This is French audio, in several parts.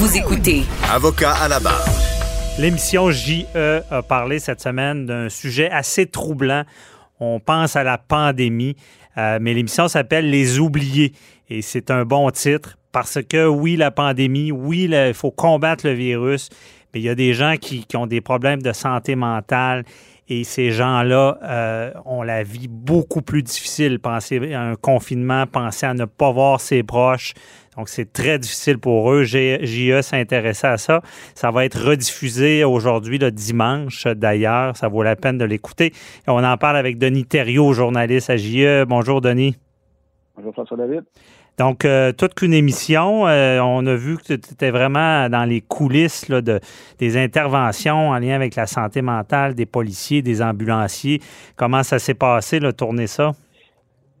Vous écoutez Avocat à la barre. L'émission JE a parlé cette semaine d'un sujet assez troublant. On pense à la pandémie, euh, mais l'émission s'appelle Les oubliés et c'est un bon titre parce que oui, la pandémie, oui, il faut combattre le virus, mais il y a des gens qui, qui ont des problèmes de santé mentale et ces gens-là euh, ont la vie beaucoup plus difficile. Penser à un confinement, penser à ne pas voir ses proches. Donc, c'est très difficile pour eux. JE s'intéressait à ça. Ça va être rediffusé aujourd'hui, le dimanche, d'ailleurs. Ça vaut la peine de l'écouter. On en parle avec Denis Thériault, journaliste à JE. Bonjour, Denis. Bonjour, François David. Donc, euh, toute qu'une émission. Euh, on a vu que tu étais vraiment dans les coulisses là, de, des interventions en lien avec la santé mentale des policiers, des ambulanciers. Comment ça s'est passé, là, tourner ça?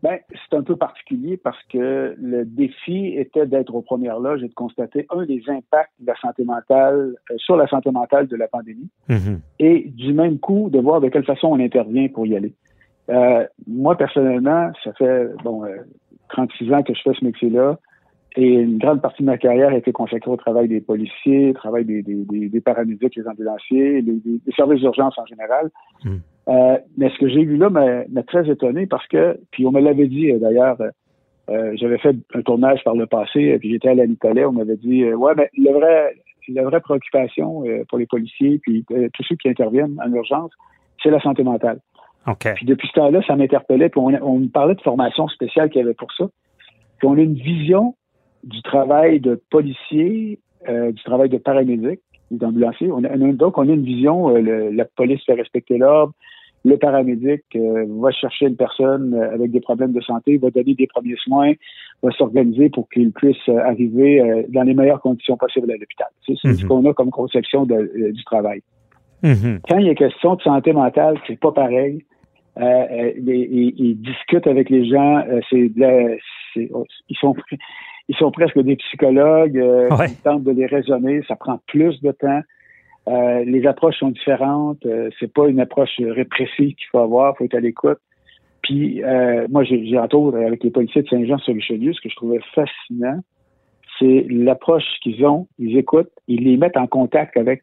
Ben, c'est un peu particulier parce que le défi était d'être aux premières loges et de constater un des impacts de la santé mentale euh, sur la santé mentale de la pandémie Mm-hmm. et du même coup de voir de quelle façon on intervient pour y aller. Euh, moi personnellement, ça fait bon euh, 36 ans que je fais ce métier-là et une grande partie de ma carrière a été consacrée au travail des policiers, au travail des, des, des, des paramédics, des ambulanciers, des, services d'urgence en général. Mm. Euh, mais ce que j'ai vu là m'a très étonné parce que, puis on me l'avait dit euh, d'ailleurs, euh, euh, j'avais fait un tournage par le passé, puis j'étais à la Nicolet, on m'avait dit, ouais, mais le vrai, la vraie préoccupation euh, pour les policiers, puis tous ceux qui interviennent en urgence, c'est la santé mentale. OK. Puis depuis ce temps-là, ça m'interpellait. Puis on, on me parlait de formation spéciale qu'il y avait pour ça. Puis on a une vision du travail de policier, euh, du travail de paramédic, ou d'ambulancier. On a, on a- donc, on a une vision, euh, le- la police fait respecter l'ordre, le paramédic euh, va chercher une personne euh, avec des problèmes de santé, va donner des premiers soins, va s'organiser pour qu'il puisse arriver euh, dans les meilleures conditions possibles à l'hôpital. C'est ce Mhm. qu'on a comme conception de- euh, du travail Mhm. quand il y a question de santé mentale, c'est pas pareil. Ils, discutent avec les gens. c'est de la- c'est- ils sont ils sont presque des psychologues. euh, Ouais. Ils tentent de les raisonner. Ça prend plus de temps. Euh, les approches sont différentes. Euh, c'est pas une approche répressive qu'il faut avoir. faut être à l'écoute. Puis euh, moi, j'ai autres avec les policiers de Saint-Jean-sur-Richelieu, ce que je trouvais fascinant, c'est l'approche qu'ils ont. Ils écoutent, ils les mettent en contact avec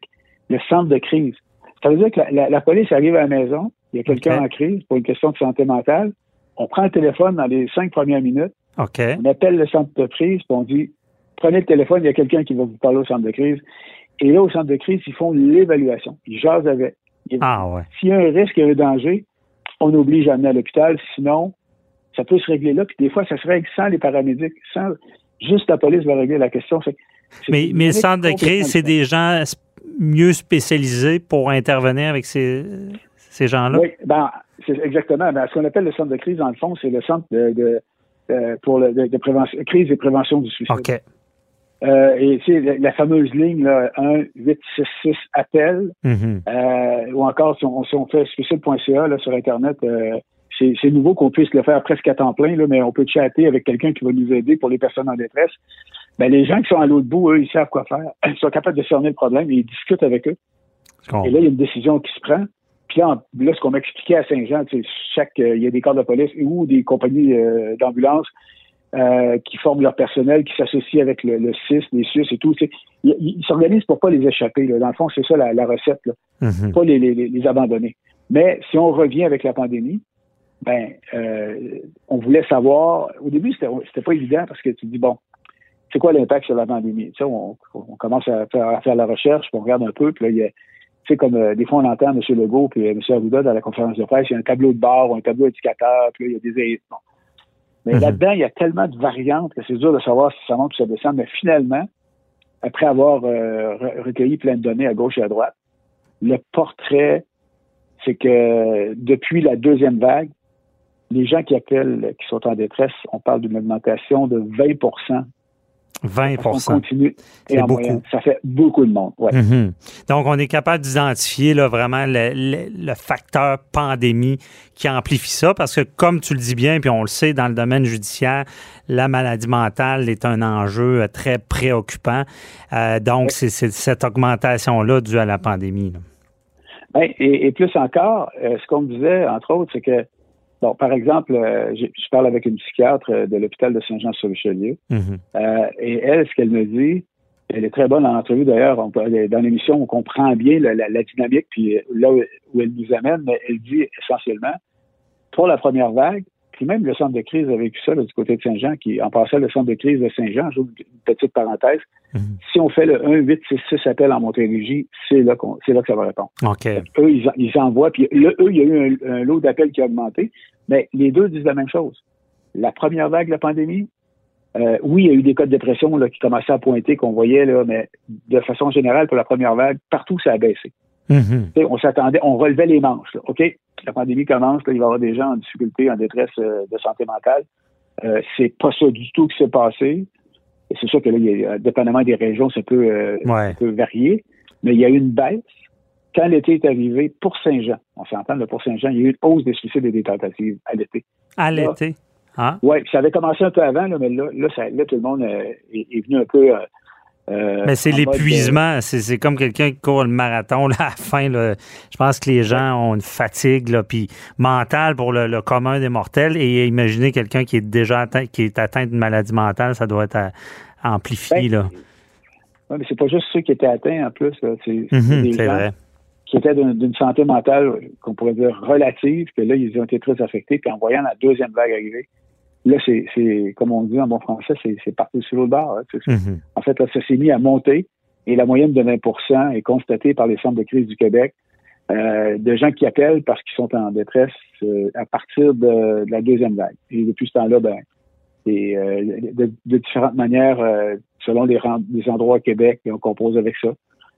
le centre de crise. Ça veut dire que la, la- la police arrive à la maison, il y a quelqu'un en crise pour une question de santé mentale. On prend le téléphone dans les cinq premières minutes, On appelle le centre de crise, puis on dit prenez le téléphone, il y a quelqu'un qui va vous parler au centre de crise. Et là, au centre de crise, ils font l'évaluation. Ils jasent avec. Ils- Ah, ouais. S'il y a un risque, il y a un danger, on oblige à amener à l'hôpital. Sinon, ça peut se régler là. Puis des fois, ça se règle sans les paramédics, sans juste la police va régler la question. Mais, mais le centre de crise, c'est des gens mieux spécialisés pour intervenir avec ces, ces gens-là? Oui, ben, c'est exactement. Ben, ce qu'on appelle le centre de crise, dans le fond, c'est le centre de, de, euh, pour le, de, de prévention, crise et prévention du suicide. OK. Euh, et c'est la, la fameuse ligne là, 1 866 appel Mhm. euh, ou encore si on, si on fait suicide.ca là, sur internet euh, c'est nouveau qu'on puisse le faire presque à temps plein là, mais on peut chatter avec quelqu'un qui va nous aider pour les personnes en détresse ben, les gens qui sont à l'autre bout eux ils savent quoi faire ils sont capables de cerner le problème et ils discutent avec eux et là il y a une décision qui se prend puis là, ce qu'on m'expliquait à Saint-Jean sais, chaque euh, il y a des corps de police ou des compagnies euh, d'ambulance euh, qui forment leur personnel, qui s'associent avec le, le CIS, les SUS et tout. Ils ils s'organisent pour pas les échapper. Là. Dans le fond, c'est ça la, la recette, là. Mhm. pas les, les, les abandonner. Mais si on revient avec la pandémie, ben, euh, on voulait savoir. Au début, c'était pas évident parce que tu dis bon, c'est quoi l'impact sur la pandémie? Tu sais, on, on commence à faire, à faire la recherche, puis on regarde un peu, puis là, il y a sais, comme euh, des fois on entend M. Legault puis euh, M. Arruda dans la conférence de presse, il y a un tableau de bord ou un tableau indicateur, puis là, il y a des bon. Mais Mhm. là-dedans, il y a tellement de variantes que c'est dur de savoir si ça monte ou ça descend. Mais finalement, après avoir euh, re- recueilli plein de données à gauche et à droite, le portrait, c'est que depuis la deuxième vague, les gens qui appellent, qui sont en détresse, on parle d'une augmentation de 20 20 On continue. C'est Et en beaucoup. moyenne, ça fait beaucoup de monde. Ouais. Mhm. Donc, on est capable d'identifier vraiment le, le- le facteur pandémie qui amplifie ça parce que, comme tu le dis bien, puis on le sait, dans le domaine judiciaire, la maladie mentale est un enjeu euh, très préoccupant. Euh, donc, c'est c'est cette augmentation-là due à la pandémie. là. Et, et plus encore, euh, ce qu'on me disait, entre autres, c'est que, bon, par exemple, euh, je parle avec une psychiatre euh, de l'hôpital de Saint-Jean-sur-Richelieu, Mhm. euh, et elle, ce qu'elle me dit, elle est très bonne en entrevue d'ailleurs, dans l'émission, on comprend bien la, la- la dynamique, puis euh, là où, où elle nous amène, mais elle dit essentiellement, pour la première vague, puis même le centre de crise a vécu ça là, du côté de Saint-Jean, qui en passant le centre de crise de Saint-Jean, j'ouvre une petite parenthèse, Mhm. si on fait le 1 8 6 6 appel en Montérégie, c'est là, qu'on- c'est là que ça va répondre OK. eux, ils, ils envoient. Puis là, eux, il y a eu un, un lot d'appels qui a augmenté. Mais les deux disent la même chose. La première vague de la pandémie, euh, oui, il y a eu des cas de dépression là, qui commençaient à pointer, qu'on voyait, là, mais de façon générale, pour la première vague, partout, ça a baissé. Mhm. On s'attendait, on relevait les manches. là. OK, la pandémie commence, là, il va y avoir des gens en difficulté, en détresse euh, de santé mentale. Euh, c'est pas ça du tout qui s'est passé. C'est sûr que là, il y a, dépendamment des régions, ça peut, euh, Ouais. ça peut varier. Mais il y a eu une baisse. Quand l'été est arrivé, pour Saint-Jean, on s'entend, là, pour Saint-Jean, il y a eu une hausse des suicides et des tentatives à l'été. À l'été. Hein? Oui, ça avait commencé un peu avant, là, mais là, là, ça- là, tout le monde euh, est, est venu un peu. Euh, Mais c'est euh, l'épuisement. C'est c'est comme quelqu'un qui court le marathon là, à la fin. là. Je pense que les gens ont une fatigue là, puis mentale pour le, le commun des mortels. Et imaginez quelqu'un qui est déjà atteint, qui est atteint d'une maladie mentale, ça doit être à- amplifié. Ben, là. ouais, mais c'est pas juste ceux qui étaient atteints en plus. là. C'est des gens vrai. qui étaient d'une d'une santé mentale qu'on pourrait dire relative, que là, ils ont été très affectés. Puis en voyant la deuxième vague arriver, là, c'est, c'est comme on dit en bon français, c'est, parti sur l'autre bord. hein. Mhm. En fait, là, ça s'est mis à monter et la moyenne de 20% est constatée par les centres de crise du Québec euh, de gens qui appellent parce qu'ils sont en détresse euh, à partir de, de la deuxième vague. Et depuis ce temps-là, ben, et, euh, de, de différentes manières, euh, selon les, les endroits au Québec, on compose avec ça.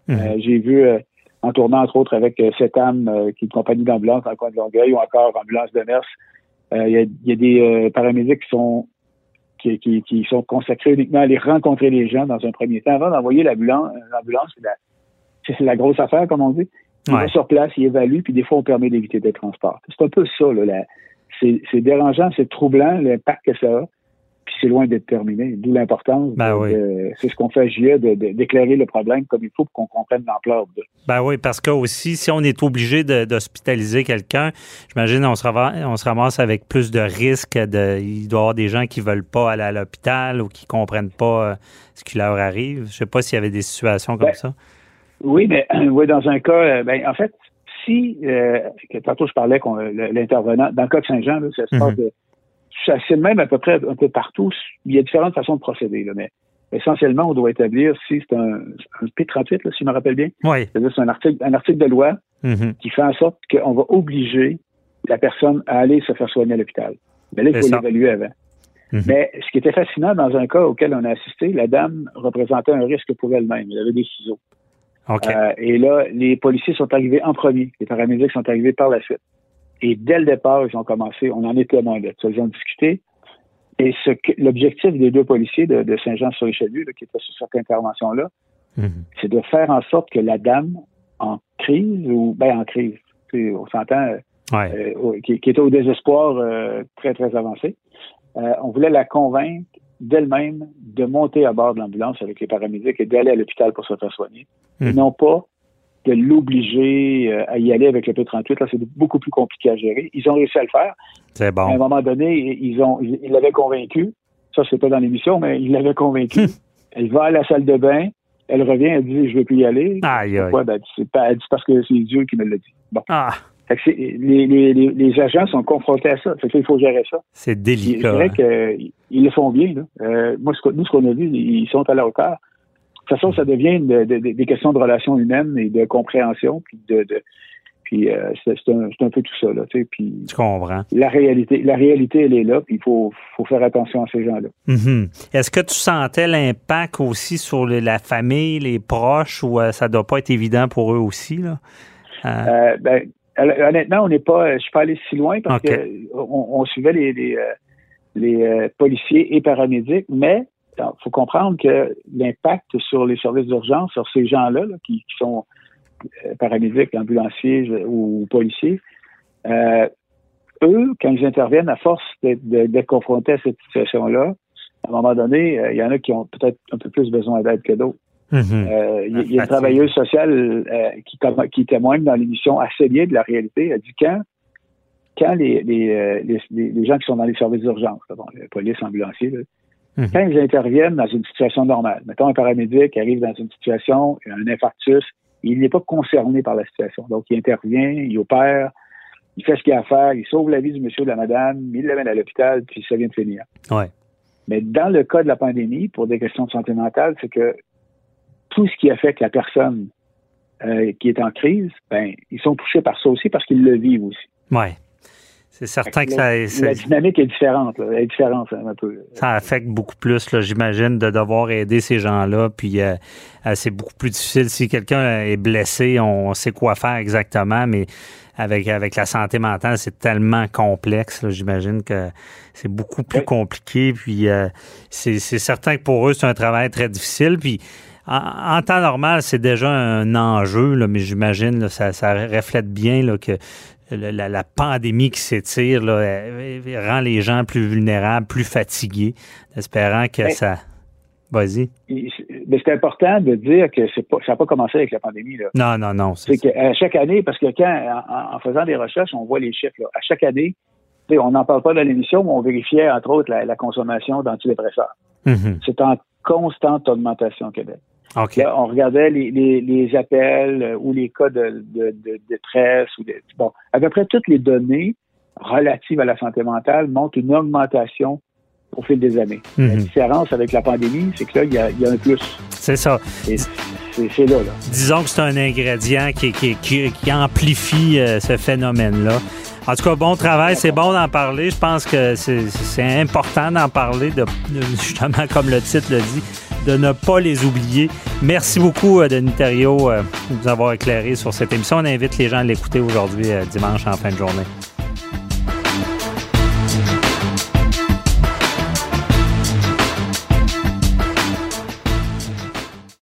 Mhm. Euh, J'ai vu euh, en tournant entre autres avec cette âme euh, qui est une compagnie d'ambulance dans le coin de Longueuil ou encore ambulance de Mers. Euh, Il y, a, y a des euh, paramédics qui sont qui, qui, qui sont consacrés uniquement à aller rencontrer les gens dans un premier temps. Avant d'envoyer l'ambulance, l'ambulance, c'est la, la grosse affaire, comme on dit. Il Ouais. va sur place, il évalue, puis des fois, on permet d'éviter des transports. C'est un peu ça, là. c'est dérangeant, c'est troublant, l'impact que ça a, puis c'est loin d'être terminé. D'où l'importance, Ben oui. c'est ce qu'on fait à JE, d'éclairer le problème comme il faut pour qu'on comprenne l'ampleur de Ben oui, parce que aussi, si on est obligé d'hospitaliser quelqu'un, j'imagine on se ramasse, on se ramasse avec plus de risques. De, il doit y avoir des gens qui veulent pas aller à l'hôpital ou qui comprennent pas euh, ce qui leur arrive. Je sais pas s'il y avait des situations comme Ben, ça. Oui, mais oui, dans un cas, euh, ben, en fait, si euh, que tantôt je parlais l'intervenant, dans le cas de Saint-Jean, ça se passe Mhm. de c'est le même à peu près un peu partout. Il y a différentes façons de procéder, là, mais essentiellement, on doit établir si c'est un, un P38, là, si je me rappelle bien. Oui. C'est-à-dire c'est un article, un article de loi Mhm. qui fait en sorte qu'on va obliger la personne à aller se faire soigner à l'hôpital. Mais là, il faut ça. l'évaluer avant. Mhm. Mais ce qui était fascinant dans un cas auquel on a assisté, la dame représentait un risque pour elle-même. Elle avait des ciseaux. OK. Euh, et là, les policiers sont arrivés en premier. Les paramédics sont arrivés par la suite. Et dès le départ, ils ont commencé, on en est témoin de ça. Ils ont discuté. Et ce l'objectif des deux policiers de, de Saint-Jean-sur-Richelieu, qui étaient sur cette intervention-là, Mhm. c'est de faire en sorte que la dame en crise ou ben en crise, on s'entend, euh, Ouais. euh, qui, qui était au désespoir euh, très très avancé, euh, on voulait la convaincre d'elle-même de monter à bord de l'ambulance avec les paramédics et d'aller à l'hôpital pour se faire soigner, Mhm. non pas de l'obliger euh, à y aller avec le P38. Là, c'est beaucoup plus compliqué à gérer. Ils ont réussi à le faire. C'est À un bon. moment donné, ils ont, ils l'avaient convaincu. Ça, c'est pas dans l'émission, mais ils l'avaient convaincu. elle va à la salle de bain. Elle revient, elle dit, je veux plus y aller. Aïe, aïe. Pourquoi? Ben, c'est pas, elle dit parce que c'est Dieu qui me l'a dit. Bon. Ah, Fait que c'est- les, les, les, les agents sont confrontés à ça. Fait que là, il faut gérer ça. c'est Puis, Je délicat. dirais qu'ils le font bien. Là. Euh, moi, ce nous, ce qu'on a vu, ils sont à la hauteur. De toute façon, ça devient une- de- de- des questions de relations humaines et de compréhension. Puis, de, puis euh, c'est un, peu tout ça. Là, tu sais. puis Tu comprends. la réalité, la réalité, elle est là. Puis il faut, faut faire attention à ces gens-là. Mhm. Est-ce que tu sentais l'impact aussi sur la famille, les proches, ou euh, ça doit pas être évident pour eux aussi? Là? Euh, Euh, ben, hon- honnêtement, on n'est pas, je suis pas allé si loin parce OK. que on, on suivait les, les, euh, les, policiers et paramédics, mais Il faut comprendre que l'impact sur les services d'urgence, sur ces gens-là qui, sont euh, paramédics, ambulanciers ou, policiers, euh, eux, quand ils interviennent, à force d'être confrontés à cette situation-là, à un moment donné, euh, il y en a qui ont peut-être un peu plus besoin d'aide que d'autres. Mm-hmm. il y, a une travailleuse sociale qui, qui témoigne dans l'émission assez bien de la réalité. Elle dit quand quand les, les, gens qui sont dans les services d'urgence, bon, la police, ambulanciers, Mhm. Quand ils interviennent dans une situation normale, mettons un paramédic arrive dans une situation, un infarctus, il n'est pas concerné par la situation. Donc, il intervient, il opère, il fait ce qu'il a à faire, il sauve la vie du monsieur ou de la madame, il l'amène à l'hôpital, puis ça vient de finir. Ouais. Mais dans le cas de la pandémie, pour des questions de santé mentale, c'est que tout ce qui affecte la personne euh, qui est en crise, ben, ils sont touchés par ça aussi parce qu'ils le vivent aussi. Ouais. C'est certain que, ça. La dynamique est différente, est différente un peu. Ça affecte beaucoup plus, j'imagine, de devoir aider ces gens-là. Puis euh, euh, c'est beaucoup plus difficile. Si quelqu'un est blessé, on sait quoi faire exactement, mais avec, avec la santé mentale, c'est tellement complexe. J'imagine que c'est beaucoup plus compliqué. Puis euh, c'est certain que pour eux, c'est un travail très difficile. Puis en, temps normal, c'est déjà un enjeu, là, mais j'imagine ça, ça reflète bien là, que la, pandémie qui s'étire rend les gens plus vulnérables, plus fatigués, espérant que ben, ça. Vas-y. Mais c'est important de dire que pas, ça n'a pas commencé avec la pandémie. Là. Non, non, non. C'est qu'à chaque année, parce que quand, en, faisant des recherches, on voit les chiffres, à chaque année, on n'en parle pas dans l'émission, mais on vérifiait, entre autres, la, consommation d'antidépresseurs. Mm-hmm. C'est en constante augmentation au Québec on regardait les, appels euh, ou les cas de, détresse. Ou bon, à peu près toutes les données relatives à la santé mentale montrent une augmentation au fil des années. La mhm. différence avec la pandémie, c'est que là, il y a, un plus. C'est ça. C'est là, là, Disons que c'est un ingrédient qui, qui, amplifie euh, ce phénomène-là. En tout cas, bon travail, c'est bon d'en parler. Je pense que c'est important d'en parler, de, justement, comme le titre le dit, de ne pas les oublier. Merci beaucoup, euh, Denis Thériault, euh, de nous avoir éclairé sur cette émission. On invite les gens à l'écouter aujourd'hui, euh, dimanche, en fin de journée.